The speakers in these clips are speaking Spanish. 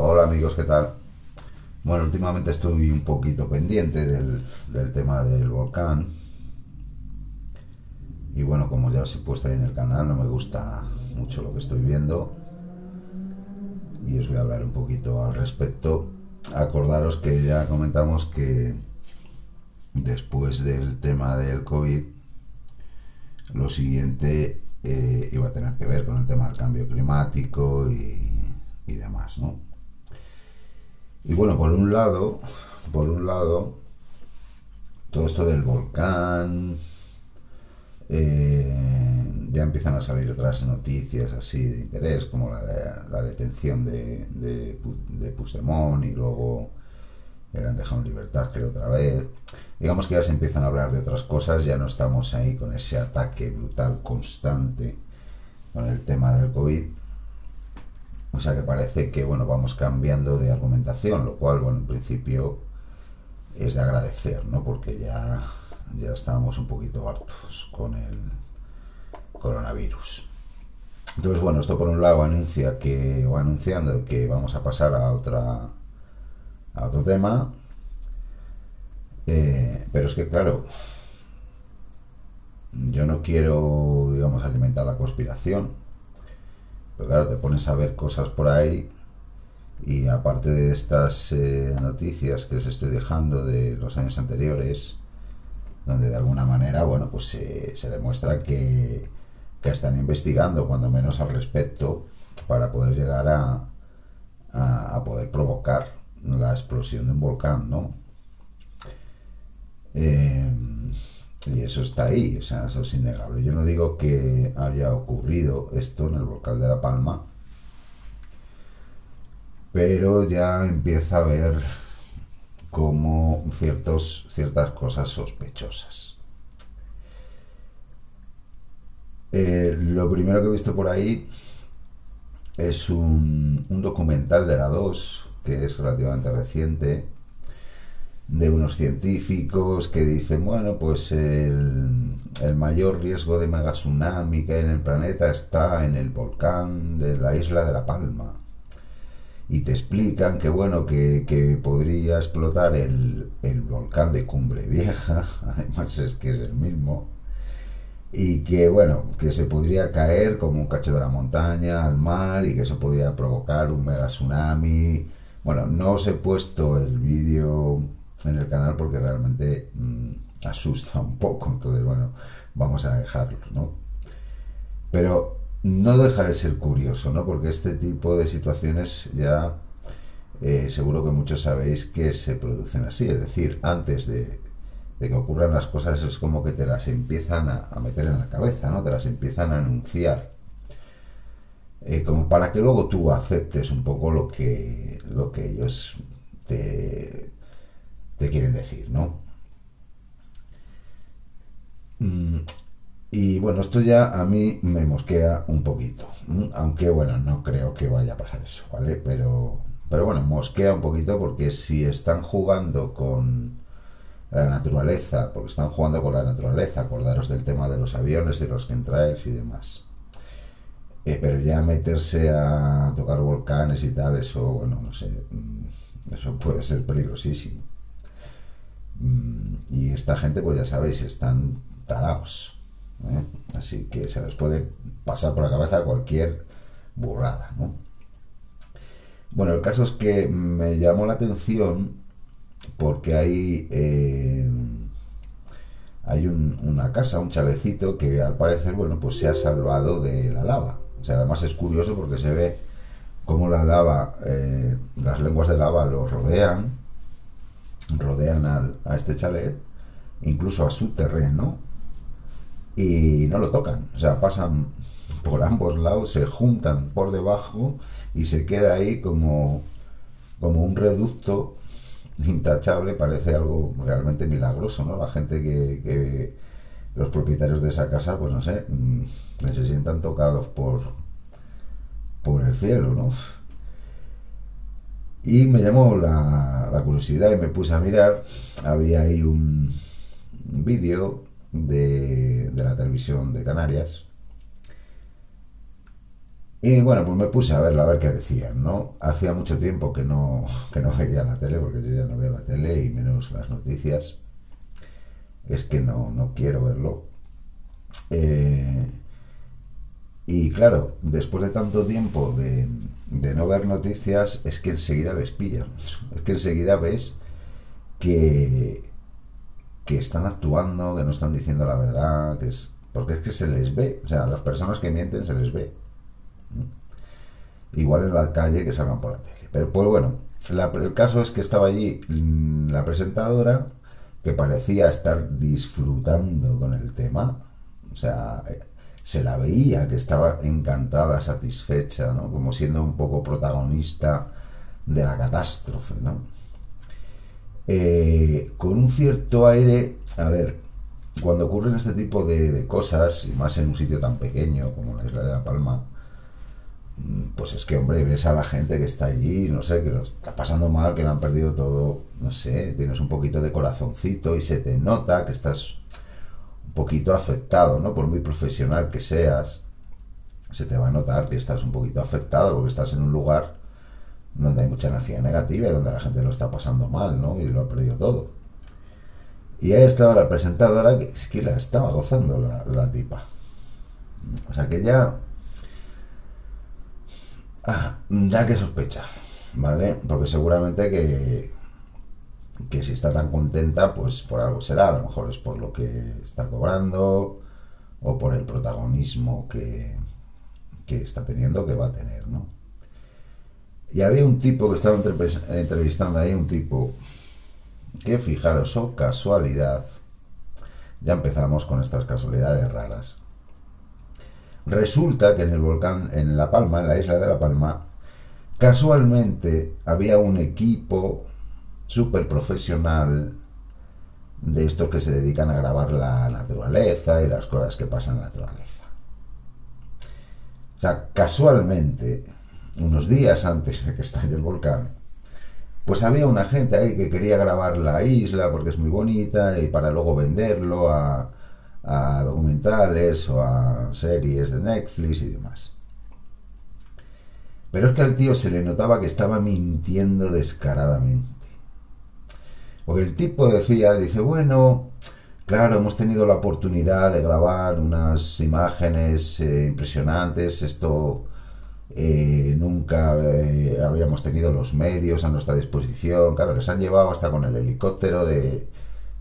Hola amigos, ¿qué tal? Bueno, últimamente estoy un poquito pendiente del, del, tema del volcán. Y bueno, como ya os he puesto ahí en el canal, no me gusta mucho lo que estoy viendo. Y os voy a hablar un poquito al respecto. Acordaros que ya comentamos que después del tema del COVID, lo siguiente eh, iba a tener que ver con el tema del cambio climático y, y demás, ¿no? Y bueno, por un lado, por un lado, todo esto del volcán, eh, ya empiezan a salir otras noticias así de interés, como la, de, la detención de, de, de Puigdemont y luego le han dejado en libertad, creo, otra vez. Digamos que ya se empiezan a hablar de otras cosas, ya no estamos ahí con ese ataque brutal constante con el tema del COVID. O sea que parece que bueno, vamos cambiando de argumentación, lo cual, bueno, en principio es de agradecer, ¿no? Porque ya, ya estábamos un poquito hartos con el coronavirus. Entonces, bueno, esto por un lado anuncia que, o anunciando que vamos a pasar a otra a otro tema. Eh, pero es que, claro, yo no quiero, digamos, alimentar la conspiración pero claro, te pones a ver cosas por ahí y aparte de estas eh, noticias que os estoy dejando de los años anteriores, donde de alguna manera, bueno, pues se demuestra que, que, están investigando cuando menos al respecto para poder llegar a, a, poder provocar la explosión de un volcán, ¿no? Eh, y eso está ahí, o sea, eso es innegable. Yo no digo que haya ocurrido esto en el volcán de La Palma, pero ya empieza a haber como ciertos, ciertas cosas sospechosas. Eh, lo primero que he visto por ahí es un, un documental de la 2, que es relativamente reciente, de unos científicos que dicen, bueno, pues el, el, mayor riesgo de mega tsunami que hay en el planeta está en el volcán de la isla de La Palma. Y te explican que, bueno, que, que podría explotar el, el, volcán de Cumbre Vieja, además es que es el mismo, y que, bueno, que se podría caer como un cacho de la montaña al mar y que eso podría provocar un mega tsunami. Bueno, no os he puesto el vídeo en el canal porque realmente mmm, asusta un poco. Entonces, bueno, vamos a dejarlo, ¿no? Pero no deja de ser curioso, ¿no? Porque este tipo de situaciones ya eh, seguro que muchos sabéis que se producen así. Es decir, antes de, que ocurran las cosas es como que te las empiezan a, a meter en la cabeza, ¿no? Te las empiezan a anunciar. Eh, como para que luego tú aceptes un poco lo que, lo que ellos te, te quieren decir, ¿no? Mm, y bueno, esto ya a mí me mosquea un poquito, aunque bueno, no creo que vaya a pasar eso, ¿vale? Pero, pero bueno, mosquea un poquito porque si están jugando con la naturaleza, porque están jugando con la naturaleza, acordaros del tema de los aviones, de los chemtrails y demás. Eh, pero ya meterse a tocar volcanes y tal, eso, bueno, no sé, mm, eso puede ser peligrosísimo. Mm, y esta gente, pues ya sabéis, están taraos. ¿eh? Así que se les puede pasar por la cabeza cualquier burrada. ¿no? Bueno, el caso es que me llamó la atención porque hay, eh, hay un, una casa, un chalecito que al parecer, bueno, pues se ha salvado de la lava. O sea, además es curioso porque se ve cómo la lava, eh, las lenguas de lava lo rodean rodean al, a este chalet, incluso a su terreno, y no lo tocan. O sea, pasan por ambos lados, se juntan por debajo y se queda ahí como, como un reducto intachable, parece algo realmente milagroso, ¿no? La gente que, que los propietarios de esa casa, pues no sé, mm, se sientan tocados por, por el cielo, ¿no? Y me llamó la, la, curiosidad y me puse a mirar. Había ahí un, vídeo de, de, la televisión de Canarias. Y bueno, pues me puse a verlo, a ver qué decían, ¿no? Hacía mucho tiempo que no, que no veía la tele, porque yo ya no veo la tele y menos las noticias. Es que no, no quiero verlo. Eh, y claro, después de tanto tiempo de, no ver noticias, es que enseguida les pilla. Es que enseguida ves que, que están actuando, que no están diciendo la verdad, que es, porque es que se les ve. O sea, las personas que mienten se les ve. Igual en la calle que salgan por la tele. Pero pues bueno, el caso es que estaba allí mm, la presentadora que parecía estar disfrutando con el tema. O sea, se la veía que estaba encantada, satisfecha, ¿no? Como siendo un poco protagonista de la catástrofe, ¿no? Eh, con un cierto aire, a ver, cuando ocurren este tipo de, cosas, y más en un sitio tan pequeño como la isla de La Palma, mm, pues es que, hombre, ves a la gente que está allí, no sé, que lo está pasando mal, que lo han perdido todo, no sé, tienes un poquito de corazoncito y se te nota que estás poquito afectado, ¿no? Por muy profesional que seas, se te va a notar que estás un poquito afectado porque estás en un lugar donde hay mucha energía negativa y donde la gente lo está pasando mal, ¿no? Y lo ha perdido todo. Y ahí estaba la presentadora que es que la estaba gozando la, la tipa. O sea que ya ah, da que sospechar, ¿vale? Porque seguramente que, que si está tan contenta, pues por algo será, a lo mejor es por lo que está cobrando o por el protagonismo que, que está teniendo, que va a tener, ¿no? Y había un tipo que estaba entrevistando ahí, un tipo que fijaros, oh casualidad, ya empezamos con estas casualidades raras. Resulta que en el volcán, en La Palma, en la isla de La Palma, casualmente había un equipo súper profesional de estos que se dedican a grabar la naturaleza y las cosas que pasan en la naturaleza. O sea, casualmente, unos días antes de que estalle el volcán, pues había una gente ahí que quería grabar la isla porque es muy bonita y para luego venderlo a, a documentales o a series de Netflix y demás. Pero es que al tío se le notaba que estaba mintiendo descaradamente. Porque el tipo decía, dice, bueno, claro, hemos tenido la oportunidad de grabar unas imágenes eh, impresionantes, esto eh, nunca eh, habíamos tenido los medios a nuestra disposición, claro, les han llevado hasta con el helicóptero de,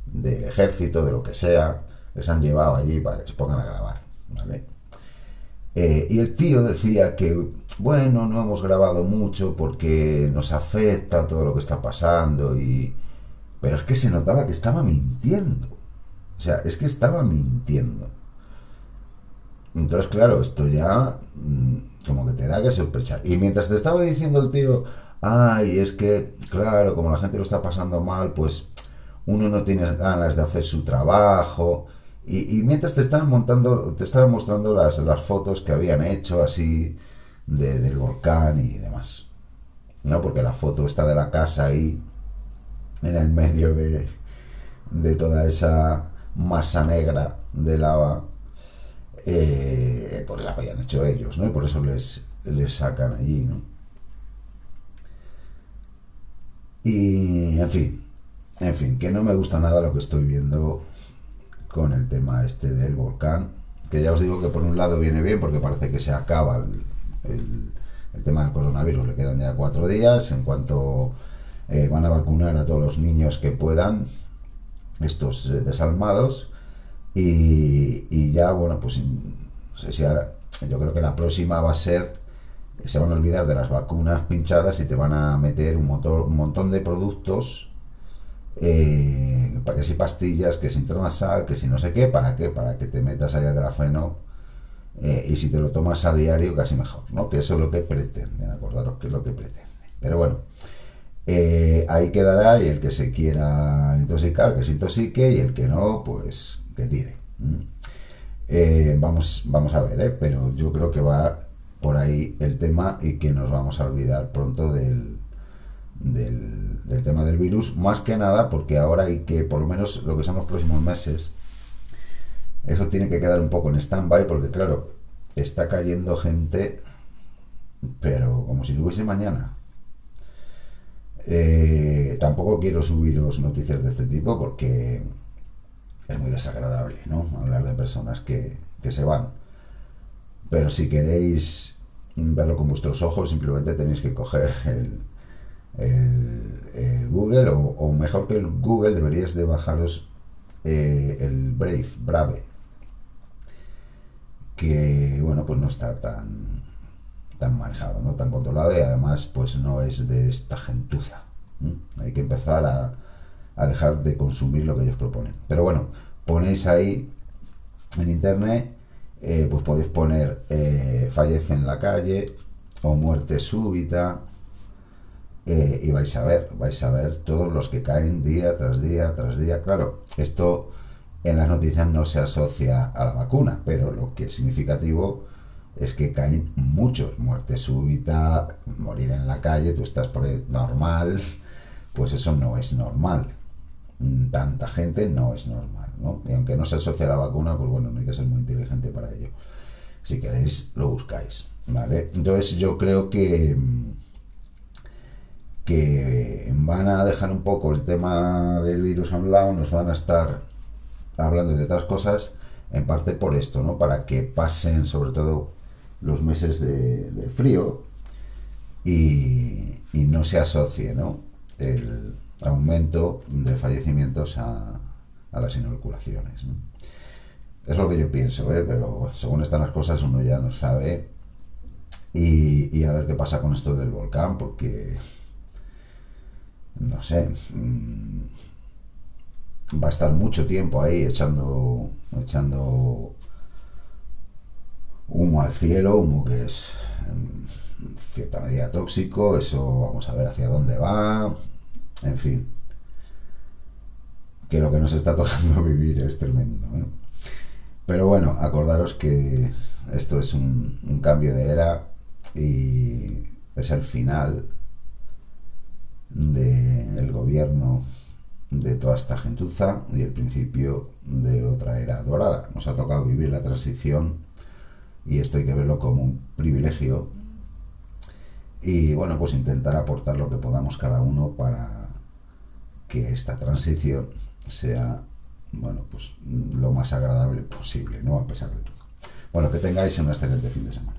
del ejército, de lo que sea, les han llevado allí para que se pongan a grabar, ¿vale? y el tío decía que, bueno, no hemos grabado mucho porque nos afecta todo lo que está pasando y, pero es que se notaba que estaba mintiendo. O sea, es que estaba mintiendo. Entonces, claro, esto ya mm, como que te da que sospechar. Y mientras te estaba diciendo el tío, ay, es que, claro, como la gente lo está pasando mal, pues uno no tiene ganas de hacer su trabajo. Y, mientras te estaban montando, te estaban mostrando las, las fotos que habían hecho así del volcán y demás. ¿No? Porque la foto está de la casa ahí en el medio de, de toda esa masa negra de lava, eh, pues la habían hecho ellos, ¿no? Y por eso les, les sacan allí, ¿no? Y, en fin, en fin, que no me gusta nada lo que estoy viendo con el tema este del volcán, que ya os digo que por un lado viene bien porque parece que se acaba el, el tema del coronavirus, le quedan ya cuatro días, en cuanto eh, van a vacunar a todos los niños que puedan, estos eh, desalmados, y, ya, bueno, pues yo creo que la próxima va a ser, se van a olvidar de las vacunas pinchadas y te van a meter un, un montón de productos, eh, para que si pastillas, que si intranasal, que si no sé qué, ¿para qué? Para que te metas ahí el grafeno y si te lo tomas a diario casi mejor, ¿no? Que eso es lo que pretenden, acordaros que es lo que pretenden. Pero bueno, eh, ahí quedará y el que se quiera intoxicar, que se intoxique y el que no, pues que tire. Eh, vamos, vamos a ver, ¿eh? pero yo creo que va por ahí el tema y que nos vamos a olvidar pronto del, del, del, tema del virus, más que nada porque ahora hay que, por lo menos lo que son los próximos meses, eso tiene que quedar un poco en stand-by porque claro, está cayendo gente pero como si no hubiese mañana. Eh, tampoco quiero subiros noticias de este tipo porque es muy desagradable, ¿no? Hablar de personas que, se van. Pero si queréis verlo con vuestros ojos, simplemente tenéis que coger el, el, Google, o, mejor que el Google, deberíais de bajaros eh, el Brave, Brave, que bueno, pues no está tan tan manejado, no tan controlado y además pues no es de esta gentuza. Hay que empezar a, a, dejar de consumir lo que ellos proponen. Pero bueno, ponéis ahí en internet, eh, pues podéis poner eh, fallece en la calle o muerte súbita eh, y vais a ver, vais a ver todos los que caen día tras día tras día. Claro, esto en las noticias no se asocia a la vacuna, pero lo que es significativo es que caen muchos. Muerte súbita, morir en la calle, tú estás por normal, pues eso no es normal. Tanta gente no es normal, ¿no? Y aunque no se asocia a la vacuna, pues bueno, no hay que ser muy inteligente para ello. Si queréis, lo buscáis, ¿vale? Entonces yo creo que que van a dejar un poco el tema del virus a un lado, nos van a estar hablando de otras cosas, en parte por esto, ¿no? Para que pasen sobre todo los meses de, frío y, no se asocie, ¿no? El aumento de fallecimientos a, las inoculaciones. Es lo que yo pienso, ¿eh? pero según están las cosas uno ya no sabe. y a ver qué pasa con esto del volcán, porque no sé, mm, va a estar mucho tiempo ahí echando, echando al cielo, humo que es en cierta medida tóxico, eso vamos a ver hacia dónde va, en fin, que lo que nos está tocando vivir es tremendo. Pero bueno, acordaros que esto es un, un cambio de era y es el final del gobierno de toda esta gentuza y el principio de otra era dorada. Nos ha tocado vivir la transición y esto hay que verlo como un privilegio y bueno, pues intentar aportar lo que podamos cada uno para que esta transición sea bueno, pues lo más agradable posible, ¿no? A pesar de todo. Bueno, que tengáis un excelente fin de semana.